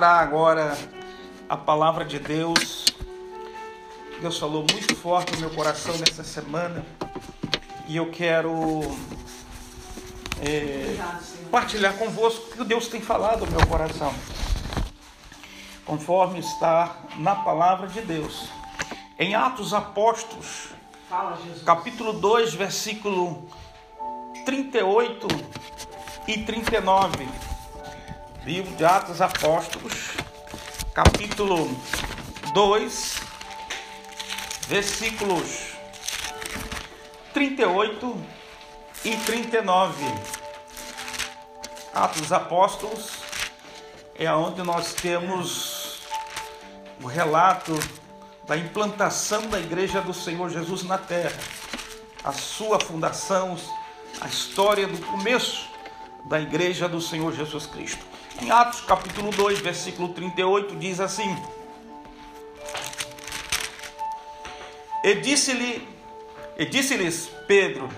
Ministrar agora a palavra de Deus. Deus falou muito forte no meu coração nessa semana e eu quero é, partilhar convosco o que Deus tem falado no meu coração, conforme está na palavra de Deus. Em Atos Apóstolos, capítulo 2, versículo 38 e 39. Livro de Atos Apóstolos, capítulo 2, versículos 38 e 39. Atos Apóstolos é onde nós temos o relato da implantação da igreja do Senhor Jesus na terra, a sua fundação, a história do começo da igreja do Senhor Jesus Cristo. Em Atos capítulo 2, versículo 38, diz assim: E disse-lhe, e disse-lhes Pedro: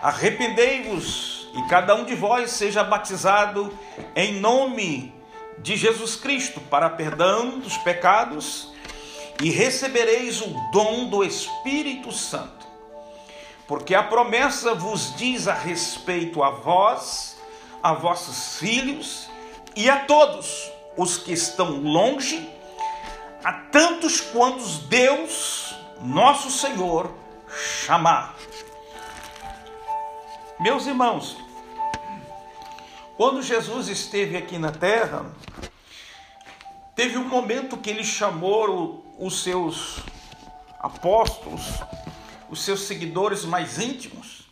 Arrependei-vos e cada um de vós seja batizado em nome de Jesus Cristo para perdão dos pecados e recebereis o dom do Espírito Santo. Porque a promessa vos diz a respeito a vós, a vossos filhos e a todos os que estão longe, a tantos quantos Deus, nosso Senhor, chamar. Meus irmãos, quando Jesus esteve aqui na terra, teve um momento que ele chamou os seus apóstolos, os seus seguidores mais íntimos,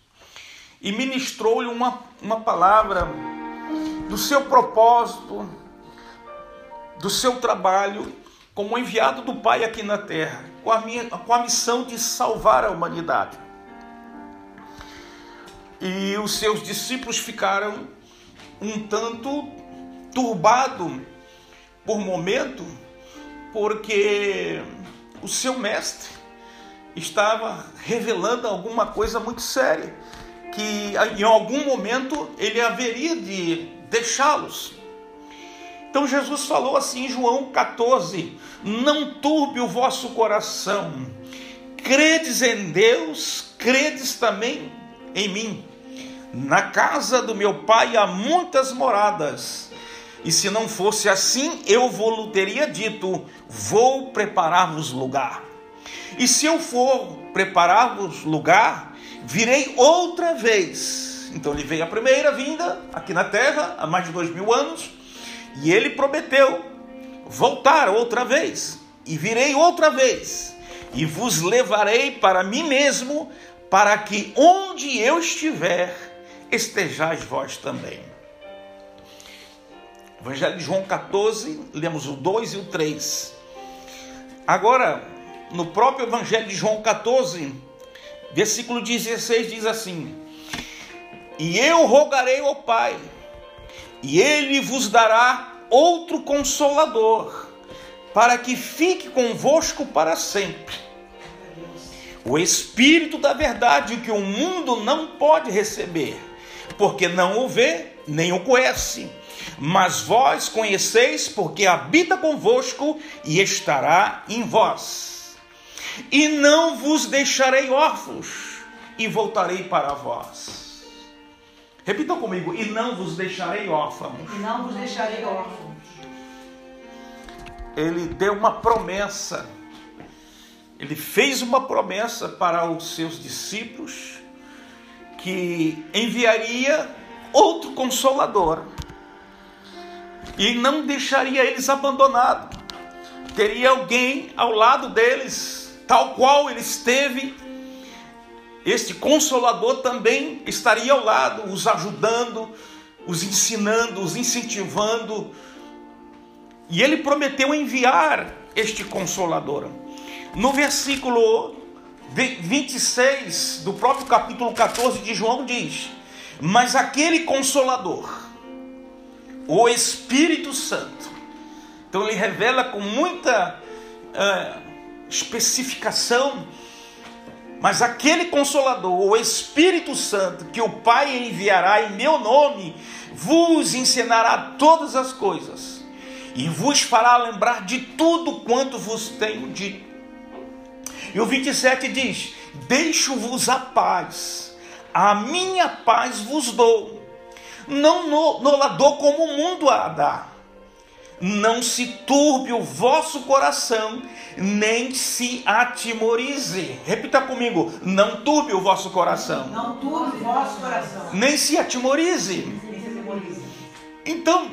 e ministrou-lhe uma, uma palavra do seu propósito, do seu trabalho como enviado do Pai aqui na terra, com a, minha, com a missão de salvar a humanidade. E os seus discípulos ficaram um tanto turbados por momento, porque o seu mestre estava revelando alguma coisa muito séria, que em algum momento ele haveria de deixá-los. Então Jesus falou assim em João 14: Não turbe o vosso coração, credes em Deus, credes também em mim. Na casa do meu pai há muitas moradas, e se não fosse assim, eu vou teria dito: Vou preparar-vos lugar. E se eu for preparar-vos lugar, virei outra vez então ele veio a primeira vinda aqui na terra, há mais de dois mil anos, e ele prometeu voltar outra vez, e virei outra vez, e vos levarei para mim mesmo, para que onde eu estiver, estejais vós também. Evangelho de João 14, lemos o 2 e o 3. Agora, no próprio Evangelho de João 14, versículo 16 diz assim: e eu rogarei ao Pai, e ele vos dará outro consolador, para que fique convosco para sempre. O Espírito da verdade que o mundo não pode receber, porque não o vê nem o conhece. Mas vós conheceis, porque habita convosco e estará em vós. E não vos deixarei órfãos, e voltarei para vós. Repitam comigo: e não vos deixarei órfãos. E não vos deixarei órfãos. Ele deu uma promessa. Ele fez uma promessa para os seus discípulos que enviaria outro consolador e não deixaria eles abandonados. Teria alguém ao lado deles, tal qual ele esteve este consolador também estaria ao lado, os ajudando, os ensinando, os incentivando. E ele prometeu enviar este consolador. No versículo 26 do próprio capítulo 14 de João diz: Mas aquele consolador, o Espírito Santo, então ele revela com muita uh, especificação Mas aquele consolador, o Espírito Santo, que o Pai enviará em meu nome, vos ensinará todas as coisas e vos fará lembrar de tudo quanto vos tenho dito. E o 27 diz: Deixo-vos a paz, a minha paz vos dou, não no, no la dou como o mundo a dá. Não se turbe o vosso coração, nem se atimorize. Repita comigo: não turbe o vosso coração. Não turbe o vosso coração. Nem se atimorize. Então,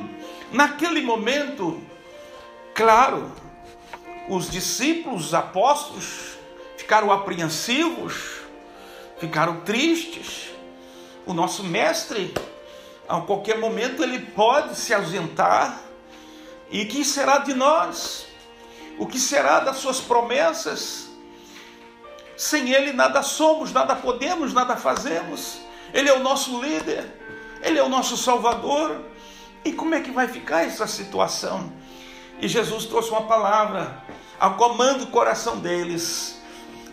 naquele momento, claro, os discípulos, os apóstolos, ficaram apreensivos, ficaram tristes. O nosso mestre, a qualquer momento, ele pode se ausentar. E que será de nós? O que será das suas promessas? Sem ele nada somos, nada podemos, nada fazemos. Ele é o nosso líder, ele é o nosso salvador. E como é que vai ficar essa situação? E Jesus trouxe uma palavra, acomando o coração deles: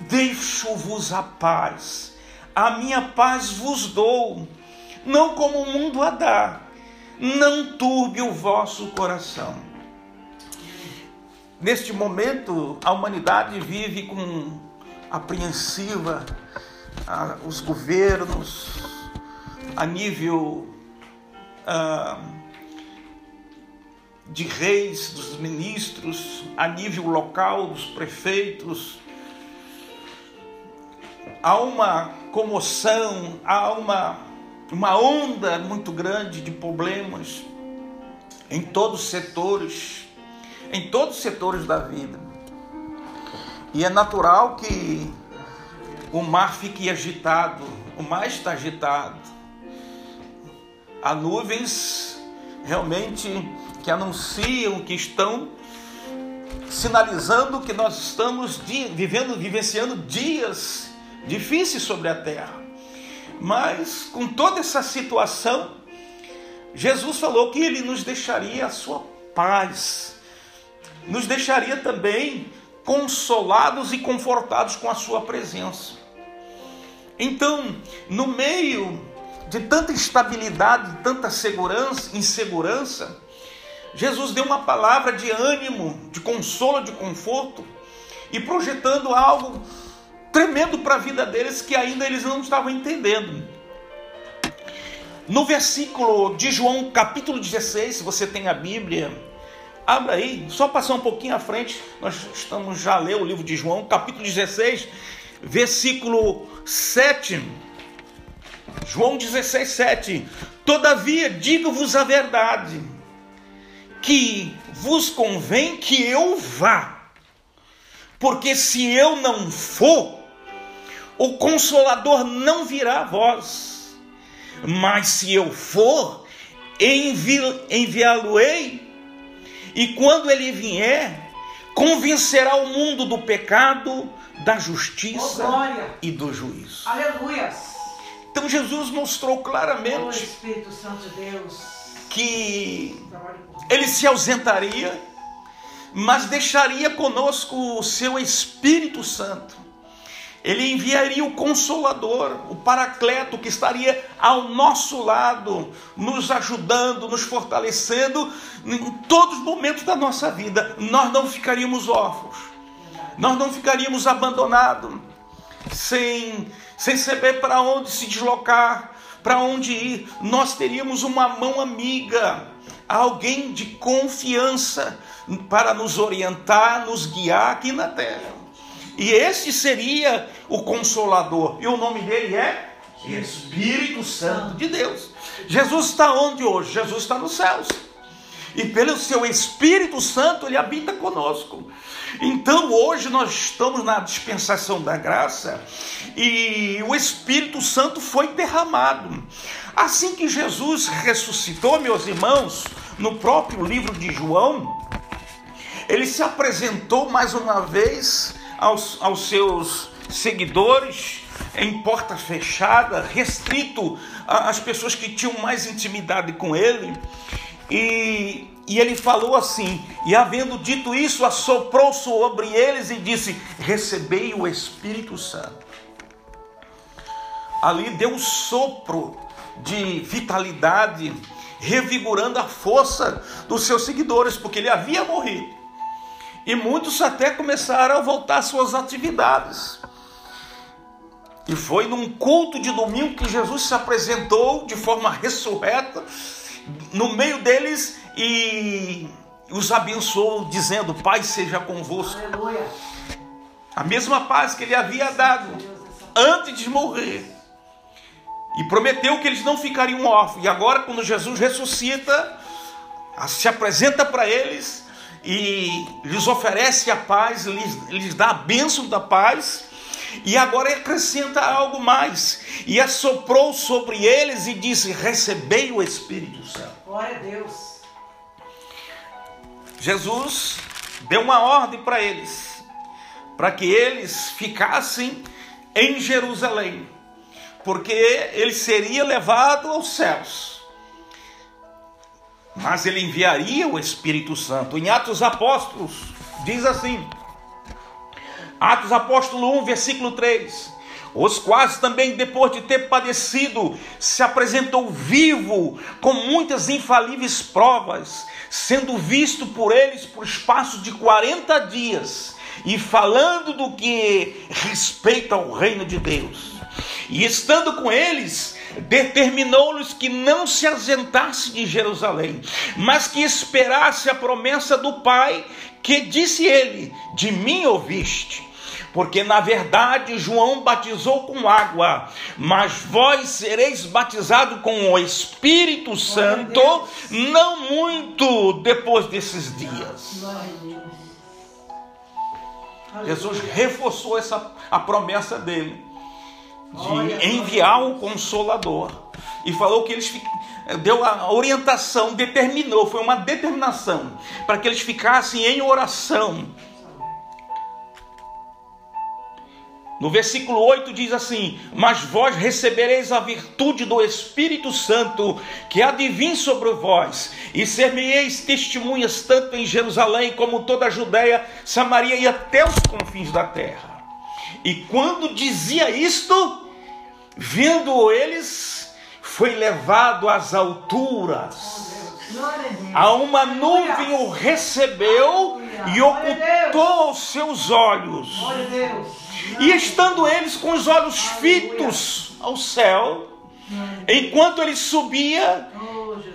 Deixo-vos a paz, a minha paz vos dou, não como o mundo a dá, não turbe o vosso coração. Neste momento, a humanidade vive com apreensiva, os governos, a nível. Ah, de reis, dos ministros, a nível local, dos prefeitos. Há uma comoção, há uma, uma onda muito grande de problemas em todos os setores, em todos os setores da vida. E é natural que o mar fique agitado, o mar está agitado. Há nuvens realmente que anunciam que estão sinalizando que nós estamos vivendo, vivenciando dias difíceis sobre a terra. Mas com toda essa situação, Jesus falou que ele nos deixaria a sua paz, nos deixaria também consolados e confortados com a sua presença. Então, no meio de tanta instabilidade, tanta segurança, insegurança, Jesus deu uma palavra de ânimo, de consolo, de conforto e projetando algo tremendo para a vida deles que ainda eles não estavam entendendo. No versículo de João, capítulo 16, se você tem a Bíblia, abra aí, só passar um pouquinho à frente, nós estamos já a ler o livro de João, capítulo 16, versículo 7. João 16, 7. Todavia, digo-vos a verdade que vos convém que eu vá, porque se eu não for, o consolador não virá a vós, mas se eu for, envi enviá-lo-ei, e quando ele vier, convencerá o mundo do pecado, da justiça oh, e do juízo. Aleluia. Então Jesus mostrou claramente oh, Espírito Santo de Deus. que ele se ausentaria, mas deixaria conosco o seu Espírito Santo. Ele enviaria o Consolador, o Paracleto, que estaria ao nosso lado, nos ajudando, nos fortalecendo em todos os momentos da nossa vida. Nós não ficaríamos órfãos, nós não ficaríamos abandonados, sem, sem saber para onde se deslocar, para onde ir. Nós teríamos uma mão amiga alguém de confiança para nos orientar, nos guiar aqui na terra. E esse seria o consolador. E o nome dele é Espírito Santo de Deus. Jesus está onde hoje? Jesus está nos céus. E pelo seu Espírito Santo ele habita conosco. Então hoje nós estamos na dispensação da graça e o Espírito Santo foi derramado. Assim que Jesus ressuscitou, meus irmãos, no próprio livro de João, ele se apresentou mais uma vez aos, aos seus seguidores em porta fechada, restrito às pessoas que tinham mais intimidade com ele. E, e ele falou assim: E havendo dito isso, assoprou sobre eles e disse: Recebei o Espírito Santo. ali deu um sopro de vitalidade, revigorando a força dos seus seguidores, porque ele havia morrido. E muitos até começaram a voltar às suas atividades. E foi num culto de domingo que Jesus se apresentou de forma ressurreta no meio deles e os abençoou, dizendo: Pai seja convosco. Aleluia. A mesma paz que ele havia dado antes de morrer. E prometeu que eles não ficariam órfãos. E agora, quando Jesus ressuscita, se apresenta para eles e lhes oferece a paz, lhes, lhes dá a bênção da paz. E agora acrescenta algo mais. E assoprou sobre eles e disse: Recebei o Espírito Santo. Glória a Deus. Jesus deu uma ordem para eles, para que eles ficassem em Jerusalém, porque ele seria levado aos céus. Mas ele enviaria o Espírito Santo. Em Atos Apóstolos, diz assim: Atos Apóstolo 1, versículo 3 os quais também, depois de ter padecido, se apresentou vivo, com muitas infalíveis provas, sendo visto por eles por espaço de 40 dias, e falando do que respeita ao reino de Deus. E estando com eles, determinou-lhes que não se ausentasse de Jerusalém, mas que esperasse a promessa do Pai, que disse ele: De mim ouviste. Porque na verdade João batizou com água, mas vós sereis batizados com o Espírito Santo, não muito depois desses dias. Jesus reforçou essa a promessa dele de enviar o consolador e falou que eles deu a orientação, determinou, foi uma determinação para que eles ficassem em oração No versículo 8 diz assim: Mas vós recebereis a virtude do Espírito Santo, que há de vir sobre vós, e ser-me-eis testemunhas tanto em Jerusalém como toda a Judéia, Samaria e até os confins da terra. E quando dizia isto, vendo eles, foi levado às alturas. A uma nuvem o recebeu e ocultou os seus olhos. E estando eles com os olhos fitos ao céu, enquanto ele subia,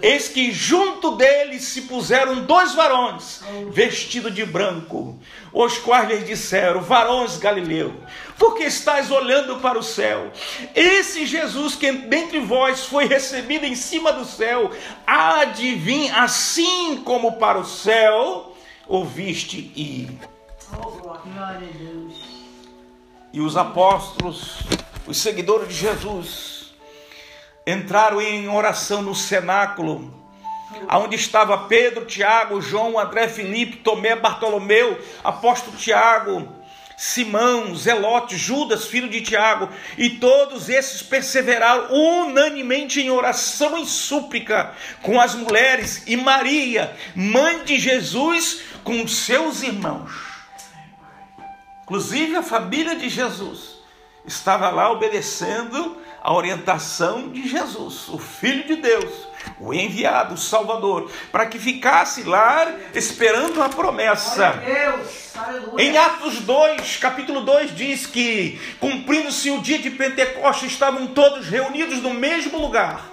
eis que junto deles se puseram dois varões, vestidos de branco, os quais lhes disseram: Varões Galileu, por que estáis olhando para o céu? Esse Jesus que dentre vós foi recebido em cima do céu, há de vir assim como para o céu ouviste ir. E os apóstolos, os seguidores de Jesus, entraram em oração no cenáculo, aonde estava Pedro, Tiago, João, André, Felipe, Tomé, Bartolomeu, apóstolo Tiago, Simão, Zelote, Judas, filho de Tiago, e todos esses perseveraram unanimemente em oração e súplica com as mulheres e Maria, mãe de Jesus, com seus irmãos. Inclusive a família de Jesus estava lá obedecendo a orientação de Jesus, o Filho de Deus, o enviado, o Salvador, para que ficasse lá esperando a promessa. Em Atos 2, capítulo 2, diz que, cumprindo-se o dia de Pentecostes, estavam todos reunidos no mesmo lugar,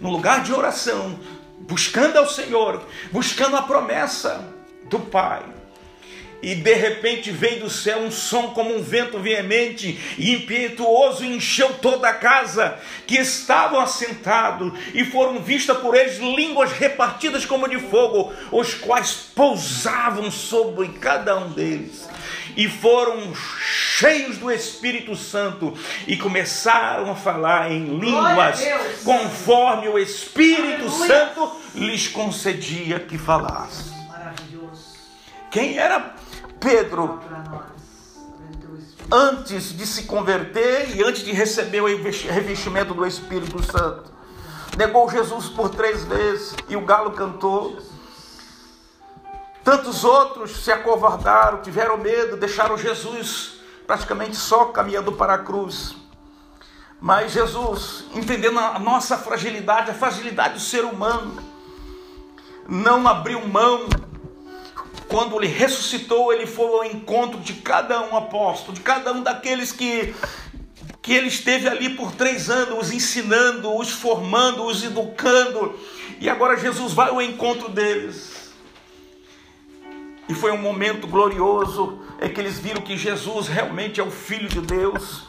no lugar de oração, buscando ao Senhor, buscando a promessa do Pai e de repente veio do céu um som como um vento veemente e impetuoso encheu toda a casa que estavam assentados e foram vistas por eles línguas repartidas como de fogo, os quais pousavam sobre cada um deles e foram cheios do Espírito Santo e começaram a falar em línguas conforme o Espírito Aleluia. Santo lhes concedia que falassem. Quem era Pedro, antes de se converter e antes de receber o revestimento do Espírito Santo, negou Jesus por três vezes e o galo cantou. Tantos outros se acovardaram, tiveram medo, deixaram Jesus praticamente só caminhando para a cruz. Mas Jesus, entendendo a nossa fragilidade, a fragilidade do ser humano, não abriu mão. Quando ele ressuscitou, ele foi ao encontro de cada um apóstolo, de cada um daqueles que, que ele esteve ali por três anos, os ensinando, os formando, os educando. E agora Jesus vai ao encontro deles. E foi um momento glorioso é que eles viram que Jesus realmente é o Filho de Deus.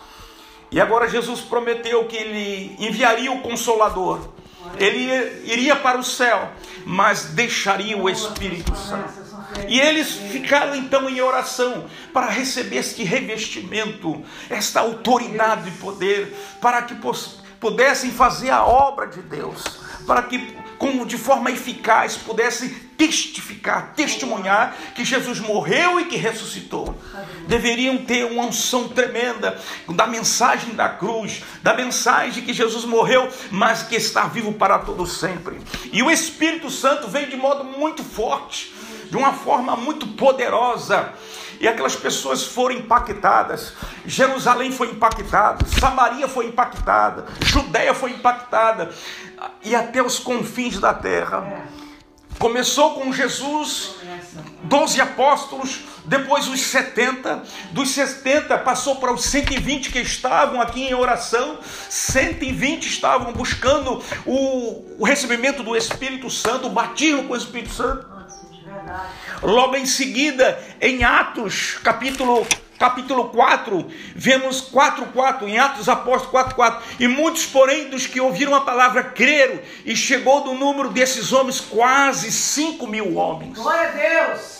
E agora Jesus prometeu que ele enviaria o Consolador. Ele iria para o céu, mas deixaria o Espírito Santo. E eles ficaram então em oração para receber este revestimento, esta autoridade e poder, para que pudessem fazer a obra de Deus, para que como de forma eficaz pudesse testificar, testemunhar que Jesus morreu e que ressuscitou. Deveriam ter uma unção tremenda da mensagem da cruz, da mensagem que Jesus morreu, mas que está vivo para todo sempre. E o Espírito Santo veio de modo muito forte, de uma forma muito poderosa. E aquelas pessoas foram impactadas. Jerusalém foi impactada, Samaria foi impactada, Judéia foi impactada. E até os confins da terra. Começou com Jesus, 12 apóstolos, depois os 70, dos 70 passou para os 120 que estavam aqui em oração, 120 estavam buscando o, o recebimento do Espírito Santo, o batismo com o Espírito Santo. Logo em seguida, em Atos, capítulo capítulo 4, vemos 4:4 em Atos Apóstolos 4:4. E muitos, porém, dos que ouviram a palavra creram, e chegou do número desses homens quase 5 mil homens. Glória a Deus!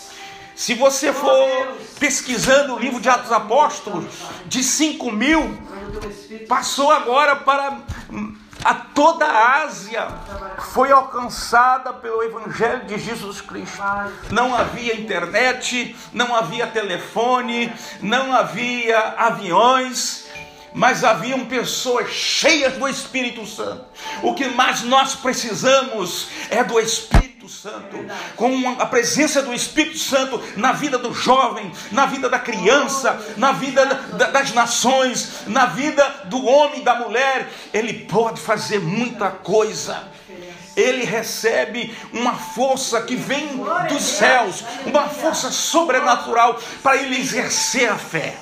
Se você for pesquisando o livro de Atos Apóstolos, de 5 mil, passou agora para a toda a Ásia foi alcançada pelo Evangelho de Jesus Cristo. Não havia internet, não havia telefone, não havia aviões, mas haviam pessoas cheias do Espírito Santo. O que mais nós precisamos é do Espírito Santo, com a presença do Espírito Santo na vida do jovem, na vida da criança, na vida das nações, na vida do homem e da mulher, ele pode fazer muita coisa. ele recebe uma força que vem dos céus, uma força sobrenatural para ele exercer a fé.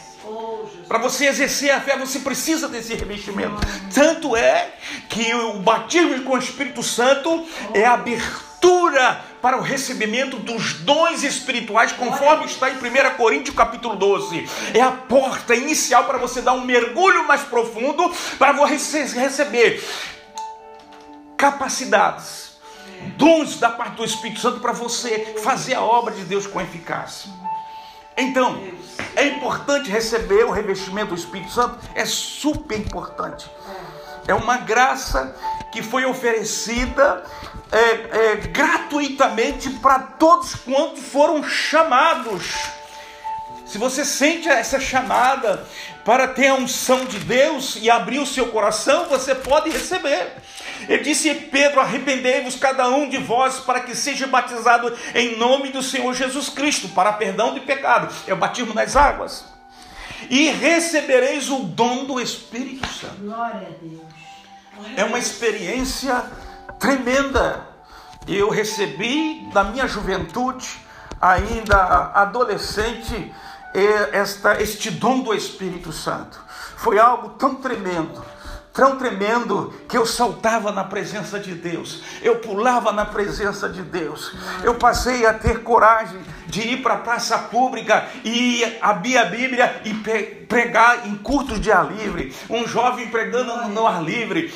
Para você exercer a fé, você precisa desse revestimento. Tanto é que o batismo com o Espírito Santo é a abertura para o recebimento dos dons espirituais, conforme está em 1 Coríntios capítulo 12. É a porta inicial para você dar um mergulho mais profundo, para você receber capacidades, dons da parte do Espírito Santo para você fazer a obra de Deus com eficácia. Então, é importante receber o revestimento do Espírito Santo, é super importante. É uma graça que foi oferecida é, é, gratuitamente para todos quantos foram chamados. Se você sente essa chamada para ter a unção de Deus e abrir o seu coração, você pode receber. Ele disse: Pedro, arrependei-vos cada um de vós para que seja batizado em nome do Senhor Jesus Cristo para perdão de pecado. É o batismo nas águas. E recebereis o dom do Espírito Santo. Glória a Deus. É uma experiência tremenda. Eu recebi da minha juventude, ainda adolescente, esta, este dom do Espírito Santo. Foi algo tão tremendo, tão tremendo que eu saltava na presença de Deus, eu pulava na presença de Deus. Eu passei a ter coragem de ir para a praça pública e abrir a Bíblia e pregar em cultos de ar livre. Um jovem pregando no ar livre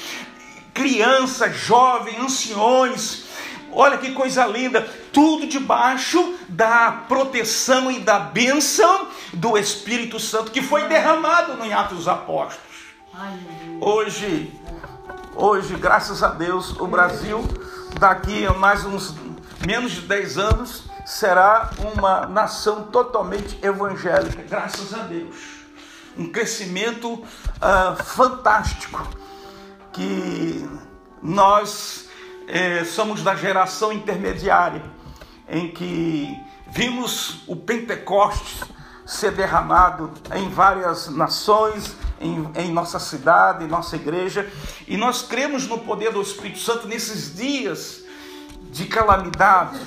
crianças, jovens, anciões. Olha que coisa linda, tudo debaixo da proteção e da bênção do Espírito Santo que foi derramado no Atos dos Apóstolos. Hoje, hoje, graças a Deus, o Brasil daqui a mais uns menos de 10 anos será uma nação totalmente evangélica, graças a Deus. Um crescimento uh, fantástico que nós é, somos da geração intermediária em que vimos o Pentecostes ser derramado em várias nações, em, em nossa cidade, em nossa igreja, e nós cremos no poder do Espírito Santo nesses dias de calamidade.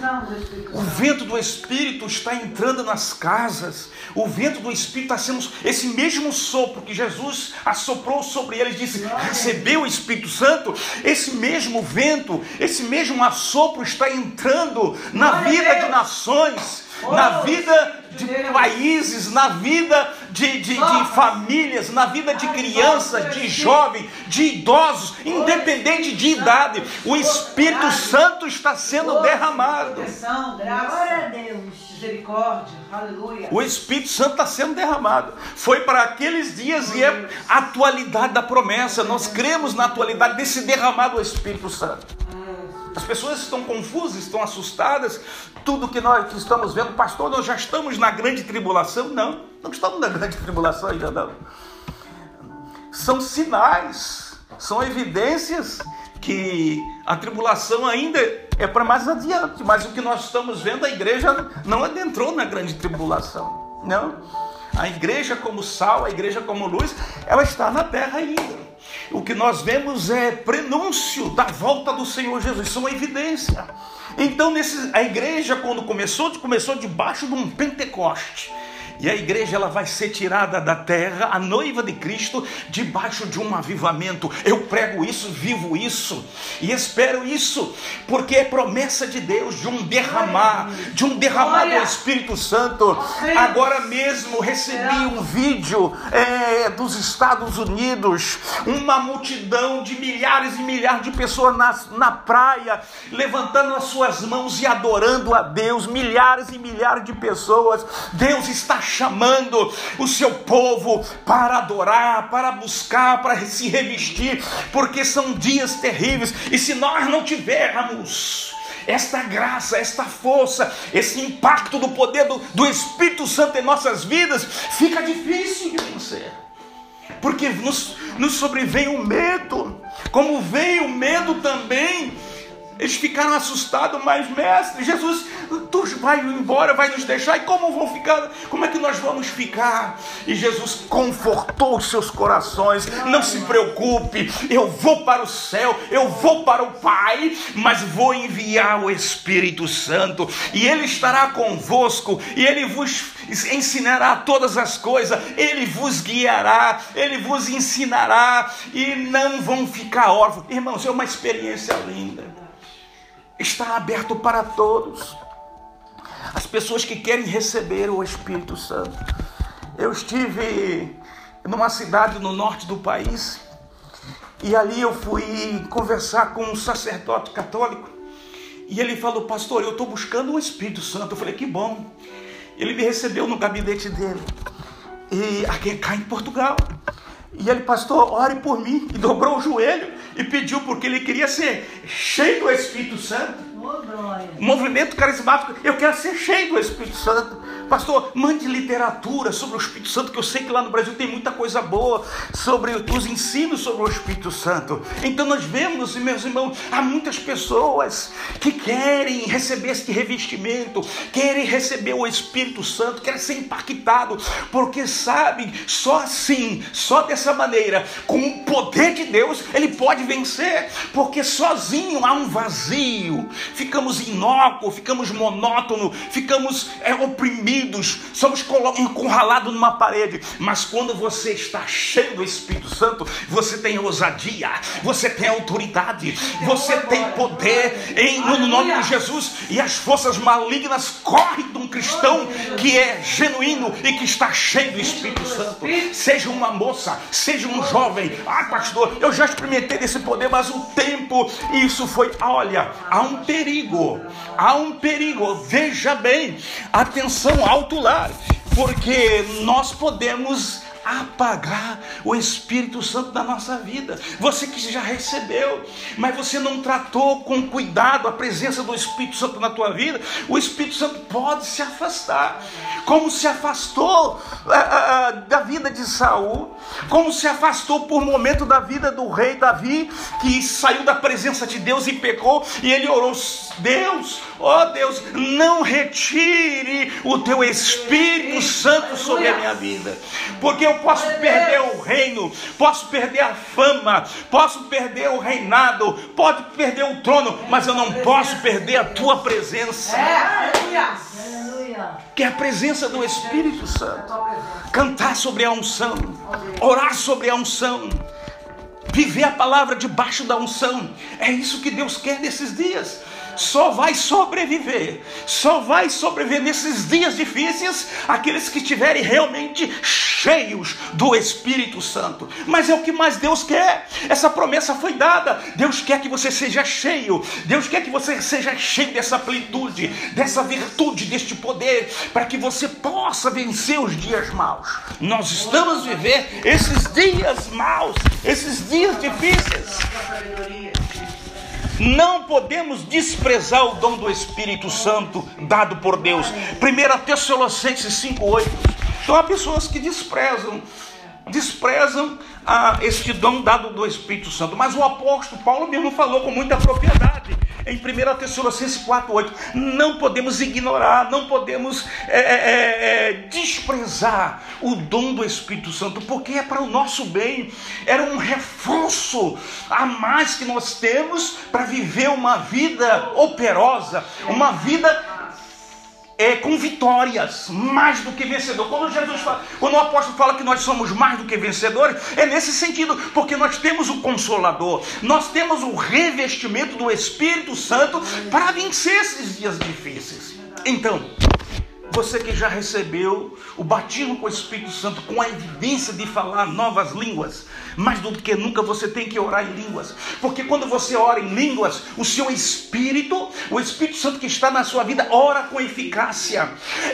O vento do Espírito está entrando nas casas. O vento do Espírito está sendo esse mesmo sopro que Jesus assoprou sobre eles, disse: recebeu o Espírito Santo. Esse mesmo vento, esse mesmo assopro está entrando na vida de nações, na vida de países, na vida de, de, de, famílias, na vida de crianças, de jovens, de idosos, independente de idade. O Espírito Santo está sendo derramado. Glória a Deus. Misericórdia, aleluia. O Espírito Santo está sendo derramado. Foi para aqueles dias e é a atualidade da promessa. Nós cremos na atualidade desse derramado do Espírito Santo. As pessoas estão confusas, estão assustadas. Tudo que nós estamos vendo, pastor, nós já estamos na grande tribulação. Não, não estamos na grande tribulação ainda não. São sinais, são evidências que a tribulação ainda é para mais adiante, mas o que nós estamos vendo, a igreja não adentrou na grande tribulação. Não. A igreja como sal, a igreja como luz, ela está na terra ainda. O que nós vemos é prenúncio da volta do Senhor Jesus, isso é uma evidência. Então, nesse, a igreja, quando começou, começou debaixo de um Pentecoste. E a igreja ela vai ser tirada da terra, a noiva de Cristo, debaixo de um avivamento. Eu prego isso, vivo isso e espero isso, porque é promessa de Deus de um derramar, de um derramar do Espírito Santo. Agora mesmo recebi um vídeo é, dos Estados Unidos, uma multidão de milhares e milhares de pessoas na, na praia, levantando as suas mãos e adorando a Deus, milhares e milhares de pessoas. Deus está chamando o seu povo para adorar, para buscar, para se revestir, porque são dias terríveis. E se nós não tivermos esta graça, esta força, esse impacto do poder do, do Espírito Santo em nossas vidas, fica difícil de vencer. Porque nos, nos sobrevém o medo, como veio o medo também eles ficaram assustados, mas mestre, Jesus, tu vai embora, vai nos deixar, e como vão ficar? Como é que nós vamos ficar? E Jesus confortou os seus corações. Não se preocupe, eu vou para o céu, eu vou para o Pai, mas vou enviar o Espírito Santo, e ele estará convosco, e ele vos ensinará todas as coisas, ele vos guiará, ele vos ensinará, e não vão ficar órfãos. Irmãos, é uma experiência linda está aberto para todos. As pessoas que querem receber o Espírito Santo. Eu estive numa cidade no norte do país e ali eu fui conversar com um sacerdote católico e ele falou: Pastor, eu estou buscando o Espírito Santo. Eu falei: Que bom. Ele me recebeu no gabinete dele e aqui cá em Portugal. E ele, pastor, ore por mim. E dobrou o joelho e pediu porque ele queria ser cheio do Espírito Santo. Movimento carismático, eu quero ser cheio do Espírito Santo. Pastor, mande literatura sobre o Espírito Santo, que eu sei que lá no Brasil tem muita coisa boa sobre os ensinos sobre o Espírito Santo. Então nós vemos, meus irmãos, há muitas pessoas que querem receber este revestimento, querem receber o Espírito Santo, querem ser impactado, porque sabem, só assim, só dessa maneira, com o poder de Deus, ele pode vencer, porque sozinho há um vazio, ficamos inócuos, ficamos monótonos, ficamos é, oprimidos somos encurralados numa parede. Mas quando você está cheio do Espírito Santo, você tem ousadia, você tem autoridade, você tem poder em, no nome de Jesus. E as forças malignas correm de um cristão que é genuíno e que está cheio do Espírito Santo. Seja uma moça, seja um jovem. Ah, pastor, eu já experimentei desse poder, mas o tempo, isso foi. Olha, há um perigo, há um perigo. Veja bem, atenção alto lá, porque nós podemos apagar o Espírito Santo da nossa vida. Você que já recebeu, mas você não tratou com cuidado a presença do Espírito Santo na tua vida, o Espírito Santo pode se afastar, como se afastou uh, uh, da vida de Saul, como se afastou por momento da vida do rei Davi, que saiu da presença de Deus e pecou, e ele orou: Deus, ó oh Deus, não retire o teu Espírito Santo sobre a minha vida, porque eu posso perder o reino, posso perder a fama, posso perder o reinado, pode perder o trono, mas eu não posso perder a tua presença. É. Que é a presença do Espírito Santo. Cantar sobre a unção, orar sobre a unção, viver a palavra debaixo da unção. É isso que Deus quer nesses dias só vai sobreviver, só vai sobreviver nesses dias difíceis aqueles que estiverem realmente cheios do Espírito Santo. Mas é o que mais Deus quer. Essa promessa foi dada. Deus quer que você seja cheio. Deus quer que você seja cheio dessa plenitude, dessa virtude, deste poder, para que você possa vencer os dias maus. Nós estamos vivendo esses dias maus, esses dias difíceis. Não podemos desprezar o dom do Espírito Santo dado por Deus. 1 Tessalonicenses 5,8. Então há pessoas que desprezam, desprezam ah, este dom dado do Espírito Santo. Mas o apóstolo Paulo mesmo falou com muita propriedade em 1 Tessalonicenses 4,8. Não podemos ignorar, não podemos é, é, é, desprezar o dom do Espírito Santo, porque é para o nosso bem, era um reforço a mais que nós temos para viver uma vida operosa, uma vida é, com vitórias, mais do que vencedor. Quando Jesus fala, quando o apóstolo fala que nós somos mais do que vencedores, é nesse sentido, porque nós temos o consolador, nós temos o revestimento do Espírito Santo para vencer esses dias difíceis. Então, você que já recebeu o batismo com o Espírito Santo, com a evidência de falar novas línguas, mais do que nunca você tem que orar em línguas, porque quando você ora em línguas, o seu Espírito, o Espírito Santo que está na sua vida, ora com eficácia,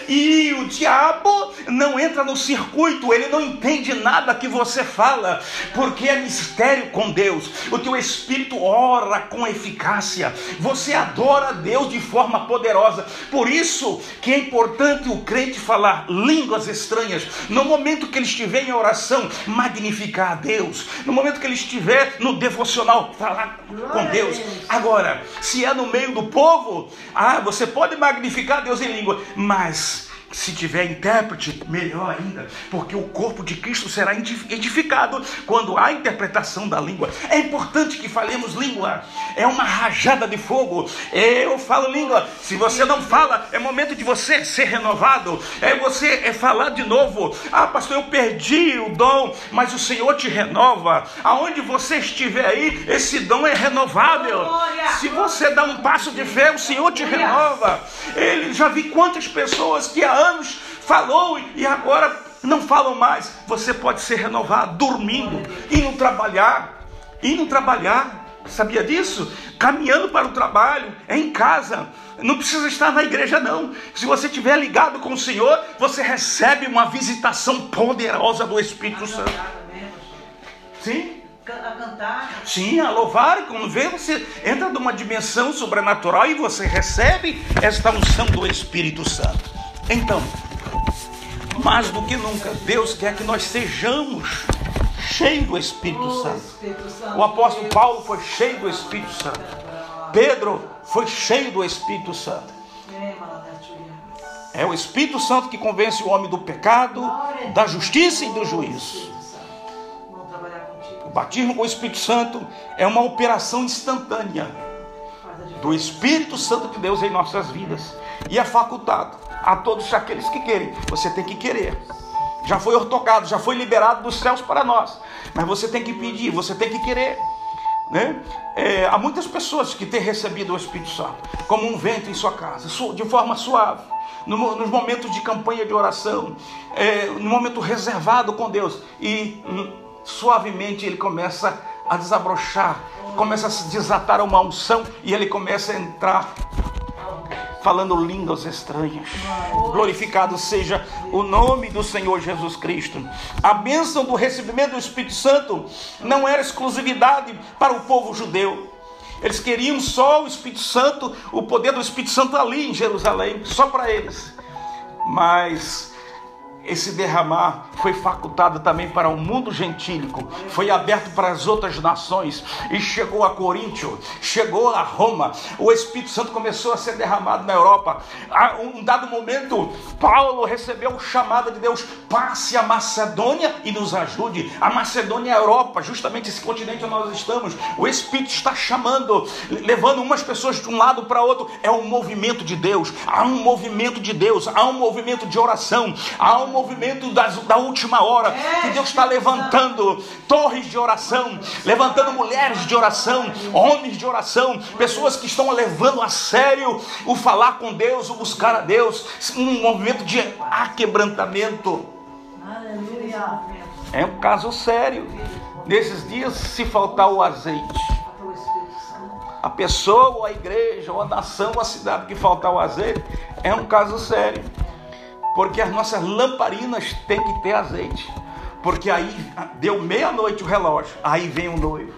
e o diabo não entra no circuito, ele não entende nada que você fala, porque é mistério com Deus. O teu Espírito ora com eficácia, você adora Deus de forma poderosa, por isso que é importante o crente falar línguas estranhas. No momento que ele estiver em oração, magnificar a Deus. No momento que ele estiver no devocional, falar com Deus. Agora, se é no meio do povo, ah, você pode magnificar Deus em língua, mas se tiver intérprete, melhor ainda, porque o corpo de Cristo será edificado quando há interpretação da língua. É importante que falemos língua, é uma rajada de fogo. Eu falo língua, se você não fala, é momento de você ser renovado, é você é falar de novo. Ah, pastor, eu perdi o dom, mas o Senhor te renova. Aonde você estiver aí, esse dom é renovável. Se você dá um passo de fé, o Senhor te renova. Ele já vi quantas pessoas que há anos falou e agora não falam mais. Você pode ser renovado dormindo, indo trabalhar, indo trabalhar. Sabia disso? Caminhando para o trabalho, é em casa. Não precisa estar na igreja, não. Se você estiver ligado com o Senhor, você recebe uma visitação poderosa do Espírito Santo. Sim? A cantar. Sim, a louvar. Quando vê, você entra numa dimensão sobrenatural e você recebe esta unção do Espírito Santo. Então, mais do que nunca, Deus quer que nós sejamos cheios do Espírito Oh, Santo. Espírito Santo. O apóstolo Paulo foi cheio do Espírito Santo. Pedro foi cheio do Espírito Santo. É o Espírito Santo que convence o homem do pecado, da justiça e do juízo. O batismo com o Espírito Santo é uma operação instantânea do Espírito Santo de Deus em nossas vidas e é facultado a todos aqueles que querem. Você tem que querer. Já foi ortocado, já foi liberado dos céus para nós, mas você tem que pedir, você tem que querer. Né? É, há muitas pessoas que têm recebido o Espírito Santo como um vento em sua casa, de forma suave, no nos momentos de campanha de oração, é, no momento reservado com Deus, e hum, suavemente ele começa a desabrochar, começa a se desatar uma unção e ele começa a entrar falando línguas estranhas. Glorificado seja o nome do Senhor Jesus Cristo. A bênção do recebimento do Espírito Santo não era exclusividade para o povo judeu. Eles queriam só o Espírito Santo, o poder do Espírito Santo ali em Jerusalém, só para eles. Mas esse derramar foi facultado também para o mundo gentílico, foi aberto para as outras nações e chegou a Coríntio, chegou a Roma. O Espírito Santo começou a ser derramado na Europa. A um dado momento, Paulo recebeu o chamado de Deus: passe a Macedônia e nos ajude. A Macedônia é a Europa, justamente esse continente onde nós estamos. O Espírito está chamando, levando umas pessoas de um lado para outro. É um movimento de Deus. Há um movimento de Deus, há um movimento de oração, há um movimento das, da última hora que Deus está levantando torres de oração, levantando mulheres de oração, homens de oração, pessoas que estão levando a sério o falar com Deus, o buscar a Deus, um movimento de aquebrantamento. Aleluia. É um caso sério. Nesses dias, se faltar o azeite, a pessoa, ou a igreja, ou a nação, ou a cidade que faltar o azeite, é um caso sério. Porque as nossas lamparinas têm que ter azeite. Porque aí deu meia-noite o relógio, aí vem o noivo.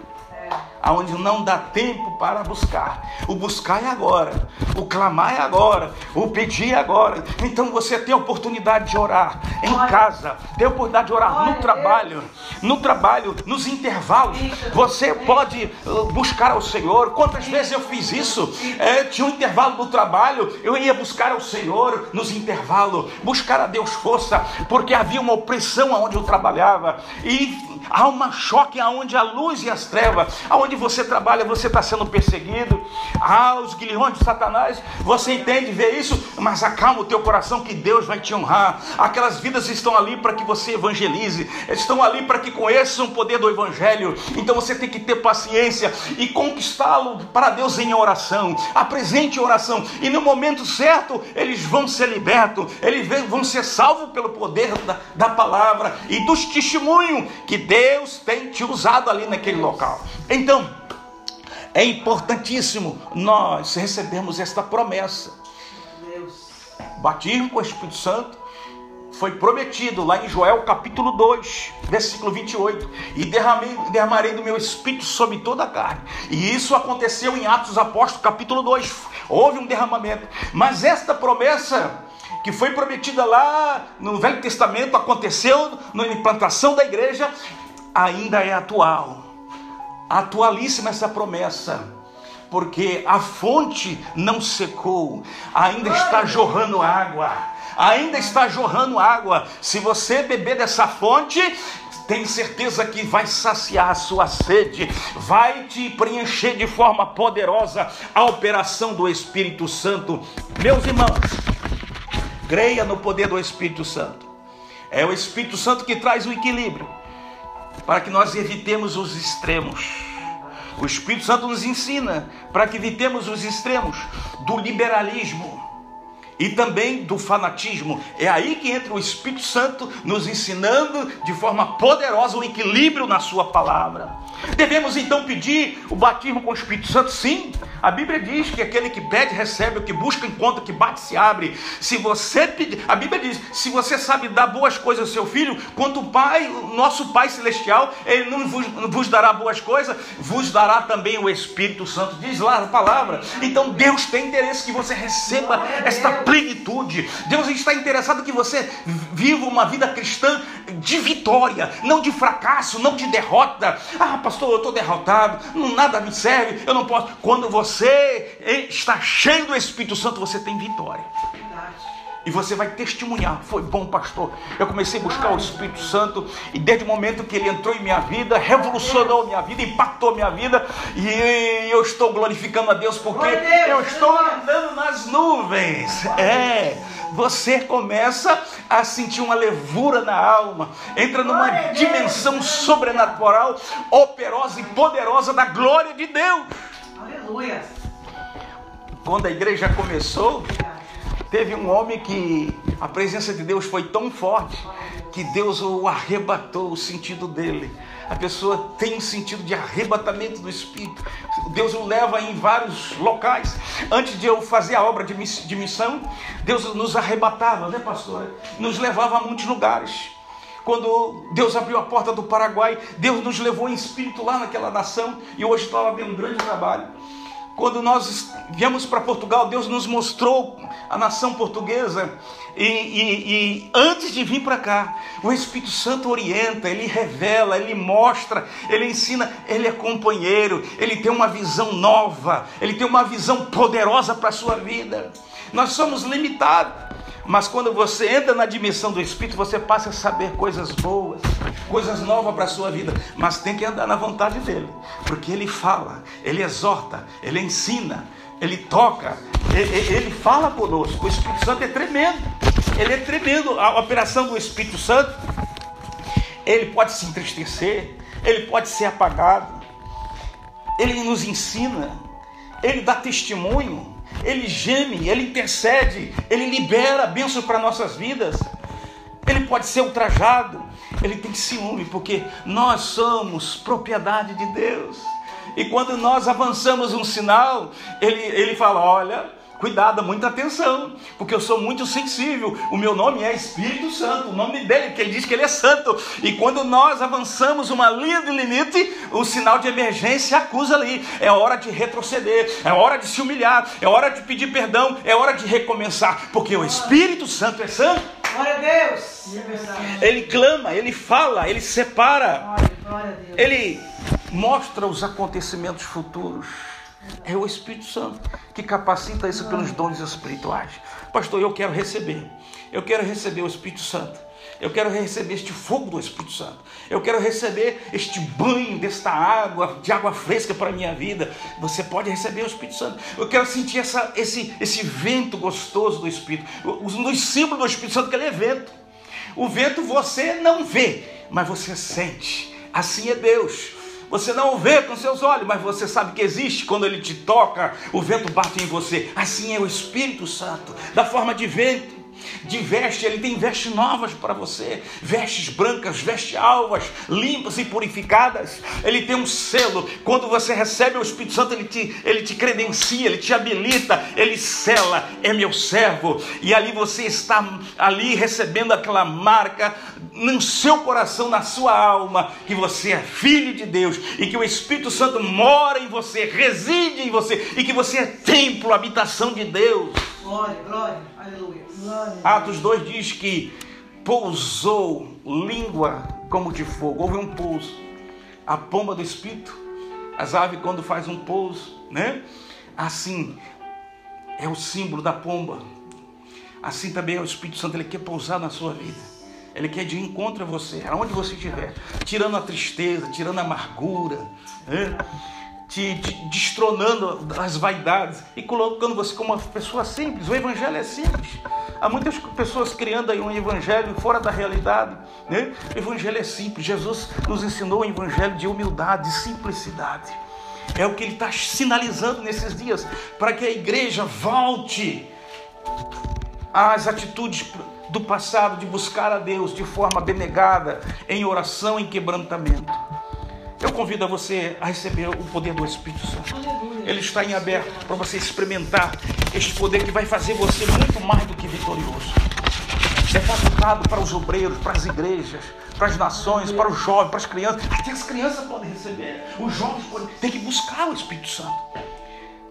Aonde não dá tempo para buscar. O buscar é agora, o clamar é agora, o pedir é agora. Então você tem a oportunidade de orar em Glória. casa, tem a oportunidade de orar Glória no trabalho, no trabalho, nos intervalos. Isso. Você pode uh, buscar ao Senhor. Quantas vezes eu fiz isso? É, tinha um intervalo do trabalho, eu ia buscar ao Senhor nos intervalos, buscar a Deus força, porque havia uma opressão aonde eu trabalhava e há um choque aonde a luz e as trevas, aonde você trabalha, você está sendo perseguido. Ah, os guilhões de Satanás, você entende, vê isso, mas acalma o teu coração que Deus vai te honrar. Aquelas vidas estão ali para que você evangelize, estão ali para que conheçam o poder do Evangelho. Então você tem que ter paciência e conquistá-lo para Deus em oração. Apresente oração e no momento certo eles vão ser libertos, eles vão ser salvos pelo poder da, da palavra e dos testemunhos que Deus tem te usado ali naquele local. Então, é importantíssimo nós recebemos esta promessa. Batismo com o Espírito Santo foi prometido lá em Joel capítulo 2, versículo 28. E derramei, derramarei do meu espírito sobre toda a carne. E isso aconteceu em Atos Apóstolos capítulo 2. Houve um derramamento. Mas esta promessa que foi prometida lá no Velho Testamento aconteceu na implantação da igreja, ainda é atual. Atualíssima essa promessa porque a fonte não secou, ainda está jorrando água, ainda está jorrando água. Se você beber dessa fonte, tem certeza que vai saciar a sua sede, vai te preencher de forma poderosa a operação do Espírito Santo. Meus irmãos, creia no poder do Espírito Santo. É o Espírito Santo que traz o equilíbrio para que nós evitemos os extremos. O Espírito Santo nos ensina para que evitemos os extremos do liberalismo e também do fanatismo. É aí que entra o Espírito Santo nos ensinando de forma poderosa o equilíbrio na Sua palavra. Devemos então pedir o batismo com o Espírito Santo? Sim. A Bíblia diz que aquele que pede recebe, o que busca encontra, o que bate se abre. Se você pedir, a Bíblia diz: se você sabe dar boas coisas ao seu filho, quanto o Pai, nosso Pai celestial, ele não vos, vos dará boas coisas, vos dará também o Espírito Santo. Diz lá a palavra. Então Deus tem interesse que você receba esta plenitude. Deus está interessado que você viva uma vida cristã de vitória, não de fracasso, não de derrota. Ah, pastor, eu estou derrotado, não, nada me serve, eu não posso. Quando você está cheio do Espírito Santo, você tem vitória. E você vai testemunhar. Foi bom, pastor. Eu comecei a buscar o Espírito Santo e desde o momento que ele entrou em minha vida, revolucionou minha vida, impactou minha vida e eu estou glorificando a Deus porque eu estou andando nas nuvens. É. Você começa a sentir uma levura na alma, entra numa dimensão sobrenatural, operosa e poderosa da glória de Deus. Aleluia. Quando a igreja começou, Teve um homem que a presença de Deus foi tão forte que Deus o arrebatou o sentido dele. A pessoa tem um sentido de arrebatamento do Espírito. Deus o leva em vários locais. Antes de eu fazer a obra de miss- de missão, Deus nos arrebatava, né, pastor? Nos levava a muitos lugares. Quando Deus abriu a porta do Paraguai, Deus nos levou em espírito lá naquela nação e hoje está lá um grande trabalho. Quando nós viemos para Portugal, Deus nos mostrou a nação portuguesa. E, e, e antes de vir para cá, o Espírito Santo orienta, ele revela, ele mostra, ele ensina, ele é companheiro, ele tem uma visão nova, ele tem uma visão poderosa para a sua vida. Nós somos limitados. Mas quando você entra na dimensão do Espírito, você passa a saber coisas boas, coisas novas para a sua vida. Mas tem que andar na vontade dele, porque ele fala, ele exorta, ele ensina, ele toca, ele, ele fala conosco. O Espírito Santo é tremendo, ele é tremendo. A operação do Espírito Santo, ele pode se entristecer, ele pode ser apagado, ele nos ensina, ele dá testemunho ele geme, ele intercede, ele libera bênçãos para nossas vidas. Ele pode ser ultrajado, ele tem ciúme, porque nós somos propriedade de Deus. E quando nós avançamos um sinal, ele, ele fala: Olha, Cuidado, muita atenção, porque eu sou muito sensível. O meu nome é Espírito Santo, o nome dele, que ele diz que ele é santo. E quando nós avançamos uma linha de limite, o sinal de emergência acusa ali. É hora de retroceder, é hora de se humilhar, é hora de pedir perdão, é hora de recomeçar, porque o Espírito Santo é santo. Glória a Deus. Ele clama, ele fala, ele separa, ele mostra os acontecimentos futuros. É o Espírito Santo que capacita isso pelos dons espirituais. Pastor, eu quero receber. Eu quero receber o Espírito Santo. Eu quero receber este fogo do Espírito Santo. Eu quero receber este banho desta água, de água fresca para a minha vida. Você pode receber o Espírito Santo. Eu quero sentir essa, esse, esse vento gostoso do Espírito. Um dos símbolos do Espírito Santo que ele é vento. O vento você não vê, mas você sente. Assim é Deus. Você não o vê com seus olhos, mas você sabe que existe. Quando ele te toca, o vento bate em você. Assim é o Espírito Santo, da forma de vento de veste, ele tem vestes novas para você, vestes brancas, vestes alvas, limpas e purificadas. Ele tem um selo. Quando você recebe o Espírito Santo, ele te, ele te credencia, ele te habilita, ele sela, é meu servo. E ali você está ali recebendo aquela marca no seu coração, na sua alma, que você é filho de Deus e que o Espírito Santo mora em você, reside em você e que você é templo, habitação de Deus. Glória, glória, aleluia. Atos 2 diz que pousou língua como de fogo. Houve um pouso. A pomba do espírito, as aves quando faz um pouso, né? Assim é o símbolo da pomba. Assim também é o Espírito Santo, ele quer pousar na sua vida. Ele quer de encontro a você, aonde você estiver, tirando a tristeza, tirando a amargura, né? Te, te destronando as vaidades e colocando você como uma pessoa simples. O evangelho é simples. Há muitas pessoas criando aí um evangelho fora da realidade. Né? O evangelho é simples. Jesus nos ensinou um evangelho de humildade, de simplicidade. É o que ele está sinalizando nesses dias para que a igreja volte às atitudes do passado de buscar a Deus de forma abnegada, em oração, em quebrantamento. Eu convido a você a receber o poder do Espírito Santo. Ele está em aberto para você experimentar este poder que vai fazer você muito mais do que vitorioso. É facultado para os obreiros, para as igrejas, para as nações, para os jovens, para as crianças. Até as crianças podem receber. Os jovens podem. Tem que buscar o Espírito Santo.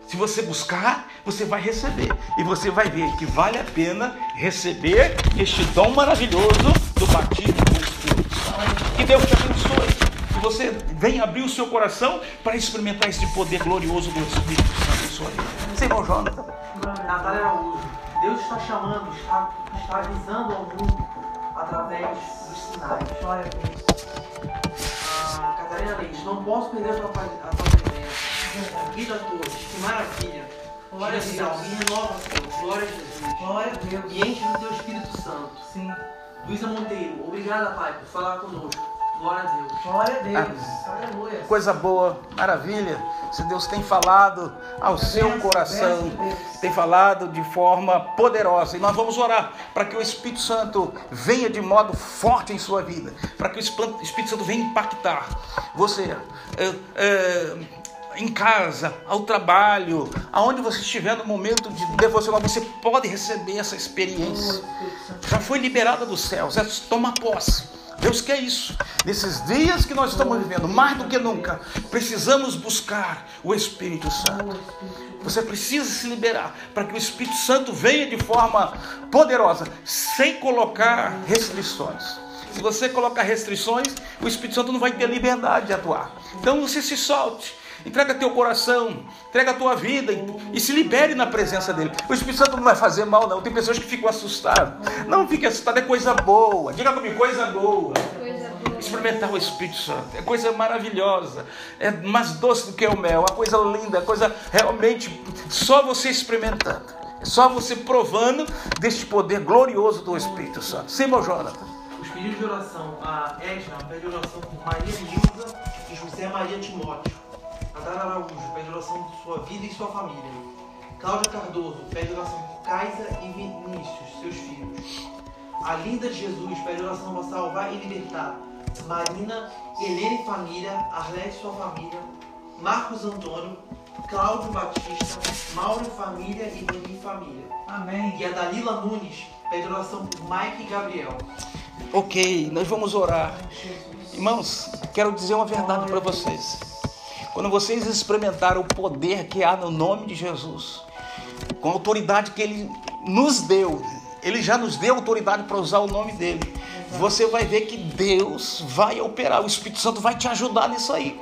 Se você buscar, você vai receber. E você vai ver que vale a pena receber este dom maravilhoso do batismo do Espírito Santo. Que Deus te abençoe você venha abrir o seu coração para experimentar esse poder glorioso do Espírito Santo em sua vida. Sim, irmão Jonathan. Natália Araújo, Deus está chamando, está, está avisando ao mundo através dos sinais. Glória a Deus. Ah, Catarina Leite, não posso perder a tua, a tua presença. Guida a todos, que maravilha. Glória a Deus. e renova. Glória a Jesus. Glória a Deus. E enche do teu Espírito Santo. Sim. Luísa Monteiro, obrigada, Pai, por falar conosco. Glória a Deus. Glória a Deus. Aleluia. Coisa boa, maravilha. Se Deus tem falado ao seu Benção, coração, Deus. tem falado de forma poderosa. E nós vamos orar para que o Espírito Santo venha de modo forte em sua vida, para que o Espírito Santo venha impactar você. é, é, em casa, ao trabalho, aonde você estiver no momento de devocional, você pode receber essa experiência. Já foi liberada dos céus, é tomar posse. Deus quer isso. Nesses dias que nós estamos vivendo, mais do que nunca, precisamos buscar o Espírito Santo. Você precisa se liberar para que o Espírito Santo venha de forma poderosa, sem colocar restrições. Se você colocar restrições, o Espírito Santo não vai ter liberdade de atuar. Então você se solte. Entrega teu coração, entrega a tua vida e, e, se libere na presença dele. O Espírito Santo não vai fazer mal, não. Tem pessoas que ficam assustadas. Não fique assustado, é coisa boa. Diga comigo, coisa boa. Coisa boa. Experimentar o Espírito Santo é coisa maravilhosa, é mais doce do que o mel, é uma coisa linda, é coisa realmente só você experimentando, é só você provando deste poder glorioso do Espírito Santo. Sim, meu Jonathan. Os pedidos de oração, a Edna pede oração por Maria Nilza e José Maria Timóteo. Adara Araújo pede oração por sua vida e sua família. Cláudia Cardoso pede oração por Kaisa e Vinícius, seus filhos. A Linda de Jesus pede oração para salvar e libertar. Marina, Helena e família, Arlete e sua família, Marcos Antônio, Cláudio Batista, Mauro e família e Dani e família. Amém. E a Dalila Nunes pede oração por Mike e Gabriel. Ok, nós vamos orar. Irmãos, quero dizer uma verdade para vocês. Quando vocês experimentaram o poder que há no nome de Jesus, com a autoridade que Ele nos deu, Ele já nos deu autoridade para usar o nome dele. Você vai ver que Deus vai operar, o Espírito Santo vai te ajudar nisso aí,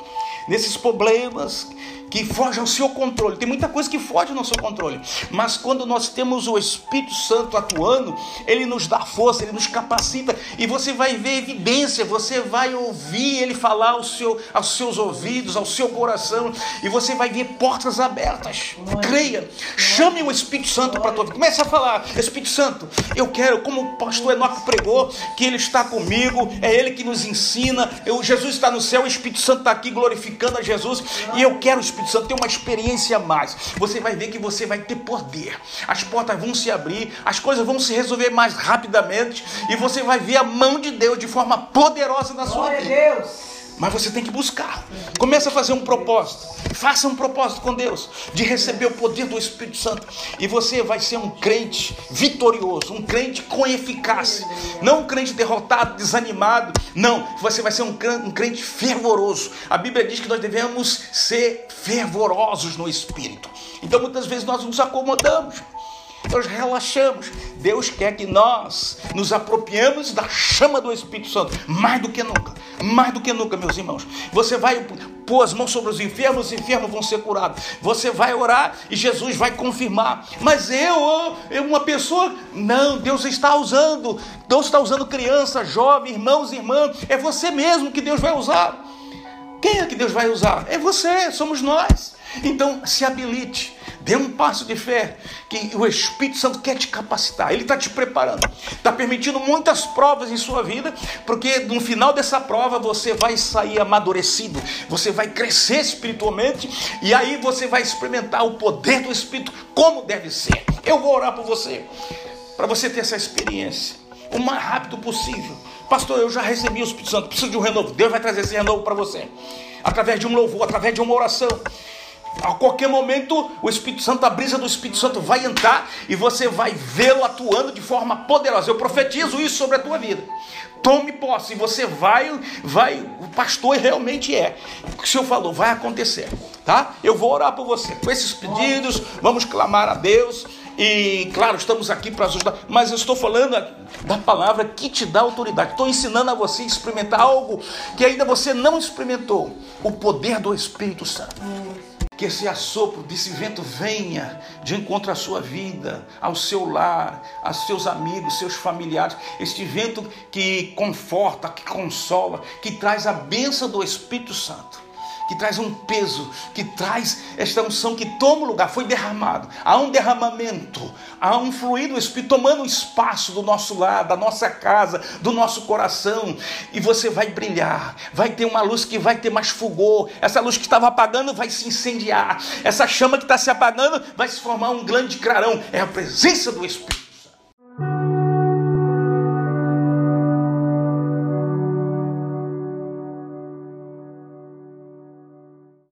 nesses problemas que fogem ao seu controle. Tem muita coisa que foge ao nosso controle, mas quando nós temos o Espírito Santo atuando, ele nos dá força, ele nos capacita e você vai ver evidência, você vai ouvir ele falar ao seu, aos seus ouvidos, ao seu coração e você vai ver portas abertas. Creia, chame o Espírito Santo para tua vida. Comece a falar, Espírito Santo, eu quero, como o pastor Enoque pregou, que ele está comigo, é ele que nos ensina. Eu, Jesus está no céu, o Espírito Santo está aqui glorificando a Jesus e eu quero o Espírito Santo ter uma experiência a mais. Você vai ver que você vai ter poder. As portas vão se abrir, as coisas vão se resolver mais rapidamente e você vai ver a mão de Deus de forma poderosa na sua Glória vida. Deus. Mas você tem que buscar. Comece a fazer um propósito. Faça um propósito com Deus de receber o poder do Espírito Santo. E você vai ser um crente vitorioso, um crente com eficácia. Não um crente derrotado, desanimado. Não, você vai ser um crente fervoroso. A Bíblia diz que nós devemos ser fervorosos no Espírito. Então muitas vezes nós nos acomodamos nós relaxamos. Deus quer que nós nos apropriemos da chama do Espírito Santo, mais do que nunca, mais do que nunca, meus irmãos. Você vai pôr as mãos sobre os enfermos, os enfermos vão ser curados. Você vai orar e Jesus vai confirmar. Mas eu, eu uma pessoa, não, Deus está usando, Deus está usando criança, jovem, irmãos, irmãs, é você mesmo que Deus vai usar. Quem é que Deus vai usar? É você, somos nós. Então se habilite, dê um passo de fé, que o Espírito Santo quer te capacitar, ele está te preparando, está permitindo muitas provas em sua vida, porque no final dessa prova você vai sair amadurecido, você vai crescer espiritualmente, e aí você vai experimentar o poder do Espírito como deve ser. Eu vou orar por você, para você ter essa experiência, o mais rápido possível. Pastor, eu já recebi o Espírito Santo, preciso de um renovo. Deus vai trazer esse renovo para você, através de um louvor, através de uma oração. A qualquer momento, o Espírito Santo, a brisa do Espírito Santo vai entrar e você vai vê-lo atuando de forma poderosa. Eu profetizo isso sobre a tua vida. Tome posse, e você vai, vai, o pastor realmente é. O que o Senhor falou vai acontecer, tá? Eu vou orar por você. Com esses pedidos, vamos clamar a Deus. E claro, estamos aqui para ajudar, mas eu estou falando da palavra que te dá autoridade. Estou ensinando a você a experimentar algo que ainda você não experimentou: o poder do Espírito Santo que esse assopro desse vento venha de encontro à sua vida, ao seu lar, aos seus amigos, seus familiares. Este vento que conforta, que consola, que traz a bênção do Espírito Santo. Que traz um peso, que traz esta unção que toma o lugar, foi derramado. Há um derramamento, há um fluido do Espírito tomando o espaço do nosso lar, da nossa casa, do nosso coração. E você vai brilhar, vai ter uma luz que vai ter mais fulgor. Essa luz que estava apagando vai se incendiar. Essa chama que está se apagando vai se formar um grande clarão. É a presença do Espírito.